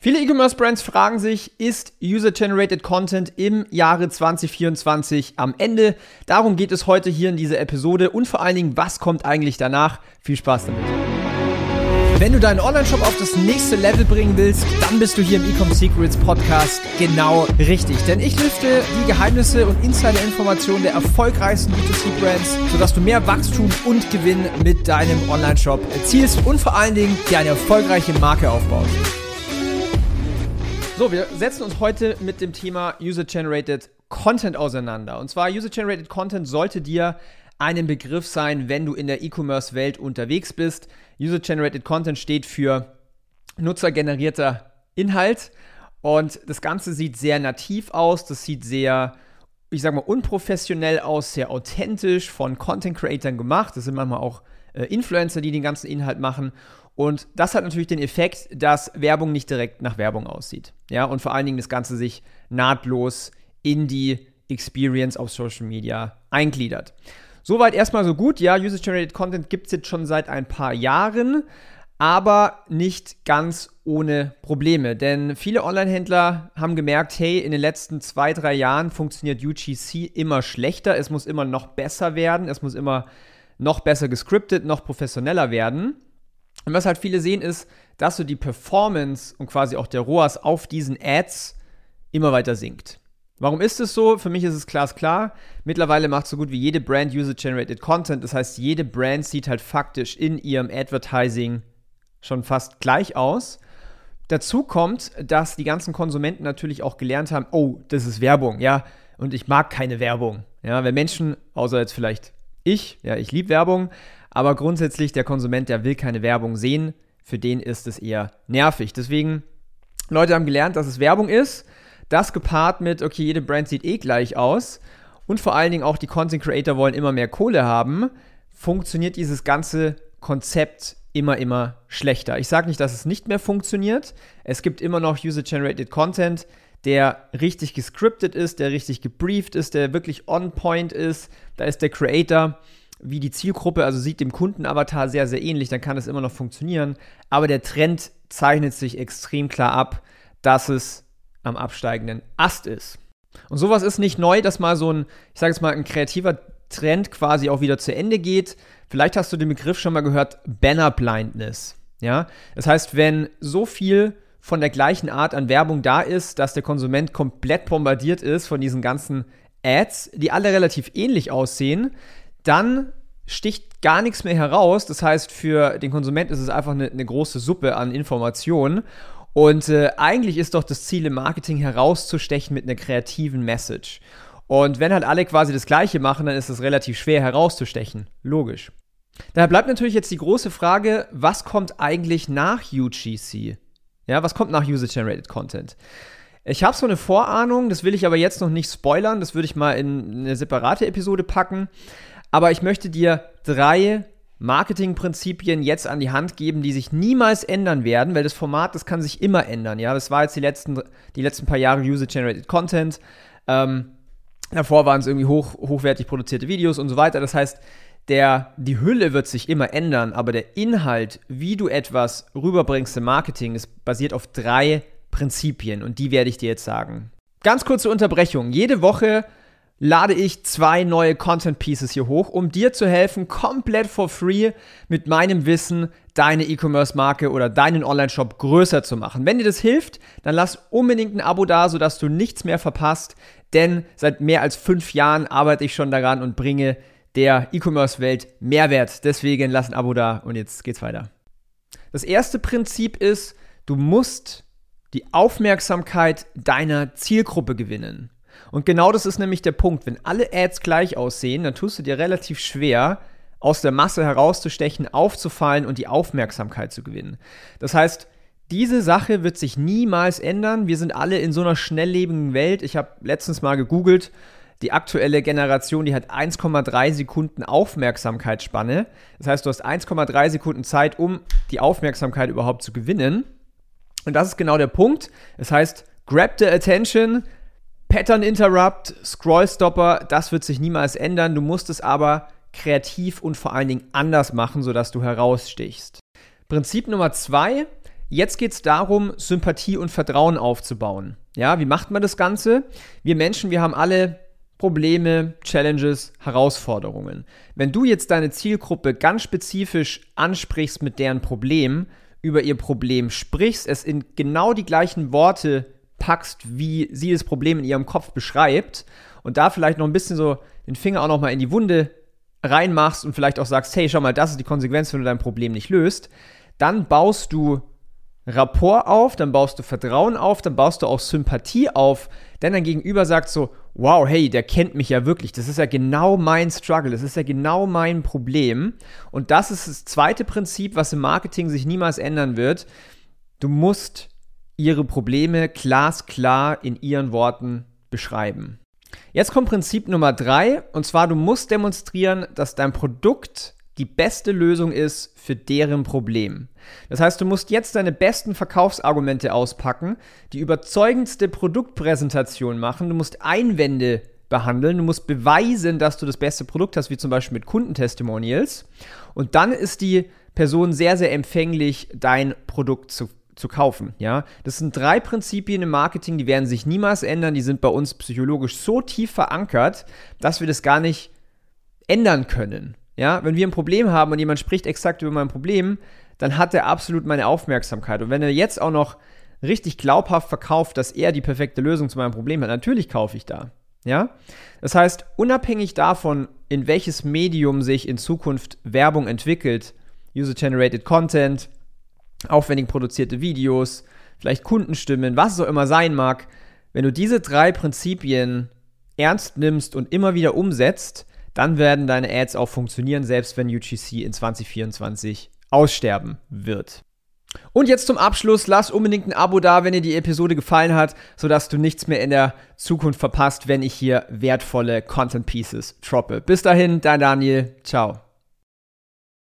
Viele E-Commerce-Brands fragen sich, ist User-Generated Content im Jahre 2024 am Ende? Darum geht es heute hier in dieser Episode und vor allen Dingen, was kommt eigentlich danach? Viel Spaß damit. Wenn du deinen Online-Shop auf das nächste Level bringen willst, dann bist du hier im Ecom Secrets Podcast genau richtig. Denn ich lüfte die Geheimnisse und Insider-Informationen der erfolgreichsten B2C-Brands, sodass du mehr Wachstum und Gewinn mit deinem Online-Shop erzielst und vor allen Dingen dir eine erfolgreiche Marke aufbaust. So, wir setzen uns heute mit dem Thema User-Generated Content auseinander. Und zwar User-Generated Content sollte dir einen Begriff sein, wenn du in der E-Commerce-Welt unterwegs bist. User-Generated Content steht für nutzergenerierter Inhalt und das Ganze sieht sehr nativ aus, das sieht sehr, ich sag mal, unprofessionell aus, sehr authentisch von Content-Creatern gemacht. Das sind manchmal auch äh, Influencer, die den ganzen Inhalt machen. Und das hat natürlich den Effekt, dass Werbung nicht direkt nach Werbung aussieht. Ja, und vor allen Dingen das Ganze sich nahtlos in die Experience auf Social Media eingliedert. Soweit erstmal so gut. Ja, User-Generated Content gibt es jetzt schon seit ein paar Jahren, aber nicht ganz ohne Probleme. Denn viele Online-Händler haben gemerkt, hey, in den letzten zwei, drei Jahren funktioniert UGC immer schlechter. Es muss immer noch besser werden. Es muss immer noch besser gescriptet, noch professioneller werden. Und was halt viele sehen, ist, dass so die Performance und quasi auch der ROAS auf diesen Ads immer weiter sinkt. Warum ist es so? Für mich ist es glasklar. Mittlerweile macht so gut wie jede Brand User-Generated Content. Das heißt, jede Brand sieht halt faktisch in ihrem Advertising schon fast gleich aus. Dazu kommt, dass die ganzen Konsumenten natürlich auch gelernt haben, oh, das ist Werbung, ja, und ich mag keine Werbung. Ja, wenn Menschen, außer jetzt vielleicht ich, ja, ich liebe Werbung, aber grundsätzlich der Konsument, der will keine Werbung sehen, für den ist es eher nervig. Deswegen, Leute haben gelernt, dass es Werbung ist. Das gepaart mit, okay, jede Brand sieht eh gleich aus. Und vor allen Dingen auch die Content Creator wollen immer mehr Kohle haben. Funktioniert dieses ganze Konzept immer, immer schlechter. Ich sage nicht, dass es nicht mehr funktioniert. Es gibt immer noch User-Generated Content, der richtig gescriptet ist, der richtig gebrieft ist, der wirklich on point ist. Da ist der Creator wie die Zielgruppe, also sieht dem Kundenavatar sehr, sehr ähnlich, dann kann es immer noch funktionieren. Aber der Trend zeichnet sich extrem klar ab, dass es am absteigenden Ast ist. Und sowas ist nicht neu, dass mal so ein, ich sage jetzt mal, ein kreativer Trend quasi auch wieder zu Ende geht. Vielleicht hast du den Begriff schon mal gehört, Banner Blindness. Ja, das heißt, wenn so viel von der gleichen Art an Werbung da ist, dass der Konsument komplett bombardiert ist von diesen ganzen Ads, die alle relativ ähnlich aussehen, dann sticht gar nichts mehr heraus. Das heißt, für den Konsument ist es einfach eine, eine große Suppe an Informationen. Und äh, eigentlich ist doch das Ziel im Marketing herauszustechen mit einer kreativen Message. Und wenn halt alle quasi das Gleiche machen, dann ist es relativ schwer herauszustechen. Logisch. Daher bleibt natürlich jetzt die große Frage, was kommt eigentlich nach UGC? Ja, was kommt nach User-Generated Content? Ich habe so eine Vorahnung, das will ich aber jetzt noch nicht spoilern, das würde ich mal in eine separate Episode packen. Aber ich möchte dir drei Marketingprinzipien jetzt an die Hand geben, die sich niemals ändern werden, weil das Format, das kann sich immer ändern. Ja, das war jetzt die letzten, die letzten paar Jahre User-Generated Content. Ähm, davor waren es irgendwie hoch, hochwertig produzierte Videos und so weiter. Das heißt, der, die Hülle wird sich immer ändern, aber der Inhalt, wie du etwas rüberbringst im Marketing, ist basiert auf drei Prinzipien und die werde ich dir jetzt sagen. Ganz kurze Unterbrechung. Jede Woche lade ich zwei neue Content Pieces hier hoch, um dir zu helfen, komplett for free mit meinem Wissen deine E-Commerce-Marke oder deinen Online-Shop größer zu machen. Wenn dir das hilft, dann lass unbedingt ein Abo da, sodass du nichts mehr verpasst, denn seit mehr als fünf Jahren arbeite ich schon daran und bringe der E-Commerce-Welt Mehrwert. Deswegen lass ein Abo da und jetzt geht's weiter. Das erste Prinzip ist, du musst die Aufmerksamkeit deiner Zielgruppe gewinnen. Und genau das ist nämlich der Punkt. Wenn alle Ads gleich aussehen, dann tust du dir relativ schwer, aus der Masse herauszustechen, aufzufallen und die Aufmerksamkeit zu gewinnen. Das heißt, diese Sache wird sich niemals ändern. Wir sind alle in so einer schnelllebigen Welt. Ich habe letztens mal gegoogelt, die aktuelle Generation, die hat 1,3 Sekunden Aufmerksamkeitsspanne. Das heißt, du hast 1,3 Sekunden Zeit, um die Aufmerksamkeit überhaupt zu gewinnen. Und das ist genau der Punkt. Das heißt, grab the attention, Pattern Interrupt, Scroll Stopper, das wird sich niemals ändern. Du musst es aber kreativ und vor allen Dingen anders machen, sodass du herausstichst. Prinzip Nummer zwei Jetzt geht es darum, Sympathie und Vertrauen aufzubauen. Ja, wie macht man das Ganze? Wir Menschen, wir haben alle Probleme, Challenges, Herausforderungen. Wenn du jetzt deine Zielgruppe ganz spezifisch ansprichst mit deren Problem, über ihr Problem sprichst, es in genau die gleichen Worte packst, wie sie das Problem in ihrem Kopf beschreibt und da vielleicht noch ein bisschen so den Finger auch noch mal in die Wunde reinmachst und vielleicht auch sagst, hey, schau mal, das ist die Konsequenz, wenn du dein Problem nicht löst, dann baust du Rapport auf, dann baust du Vertrauen auf, dann baust du auch Sympathie auf, denn dein Gegenüber sagt so, wow, hey, der kennt mich ja wirklich, das ist ja genau mein Struggle, das ist ja genau mein Problem. Und das ist das zweite Prinzip, was im Marketing sich niemals ändern wird. Du musst ihre Probleme glasklar in ihren Worten beschreiben. Jetzt kommt Prinzip Nummer drei, und zwar du musst demonstrieren, dass dein Produkt die beste Lösung ist für deren Problem. Das heißt, du musst jetzt deine besten Verkaufsargumente auspacken, die überzeugendste Produktpräsentation machen, du musst Einwände behandeln, du musst beweisen, dass du das beste Produkt hast, wie zum Beispiel mit Kundentestimonials. Und dann ist die Person sehr, sehr empfänglich, dein Produkt zu zu kaufen. Ja, das sind drei Prinzipien im Marketing, die werden sich niemals ändern. Die sind bei uns psychologisch so tief verankert, dass wir das gar nicht ändern können. Ja, wenn wir ein Problem haben und jemand spricht exakt über mein Problem, dann hat er absolut meine Aufmerksamkeit. Und wenn er jetzt auch noch richtig glaubhaft verkauft, dass er die perfekte Lösung zu meinem Problem hat, natürlich kaufe ich da. Ja? Das heißt, unabhängig davon, in welches Medium sich in Zukunft Werbung entwickelt, User-Generated Content, aufwendig produzierte Videos, vielleicht Kundenstimmen, was es auch immer sein mag, wenn du diese drei Prinzipien ernst nimmst und immer wieder umsetzt, dann werden deine Ads auch funktionieren, selbst wenn UGC in 2024 aussterben wird. Und jetzt zum Abschluss, lass unbedingt ein Abo da, wenn dir die Episode gefallen hat, sodass du nichts mehr in der Zukunft verpasst, wenn ich hier wertvolle Content Pieces droppe. Bis dahin, dein Daniel, ciao.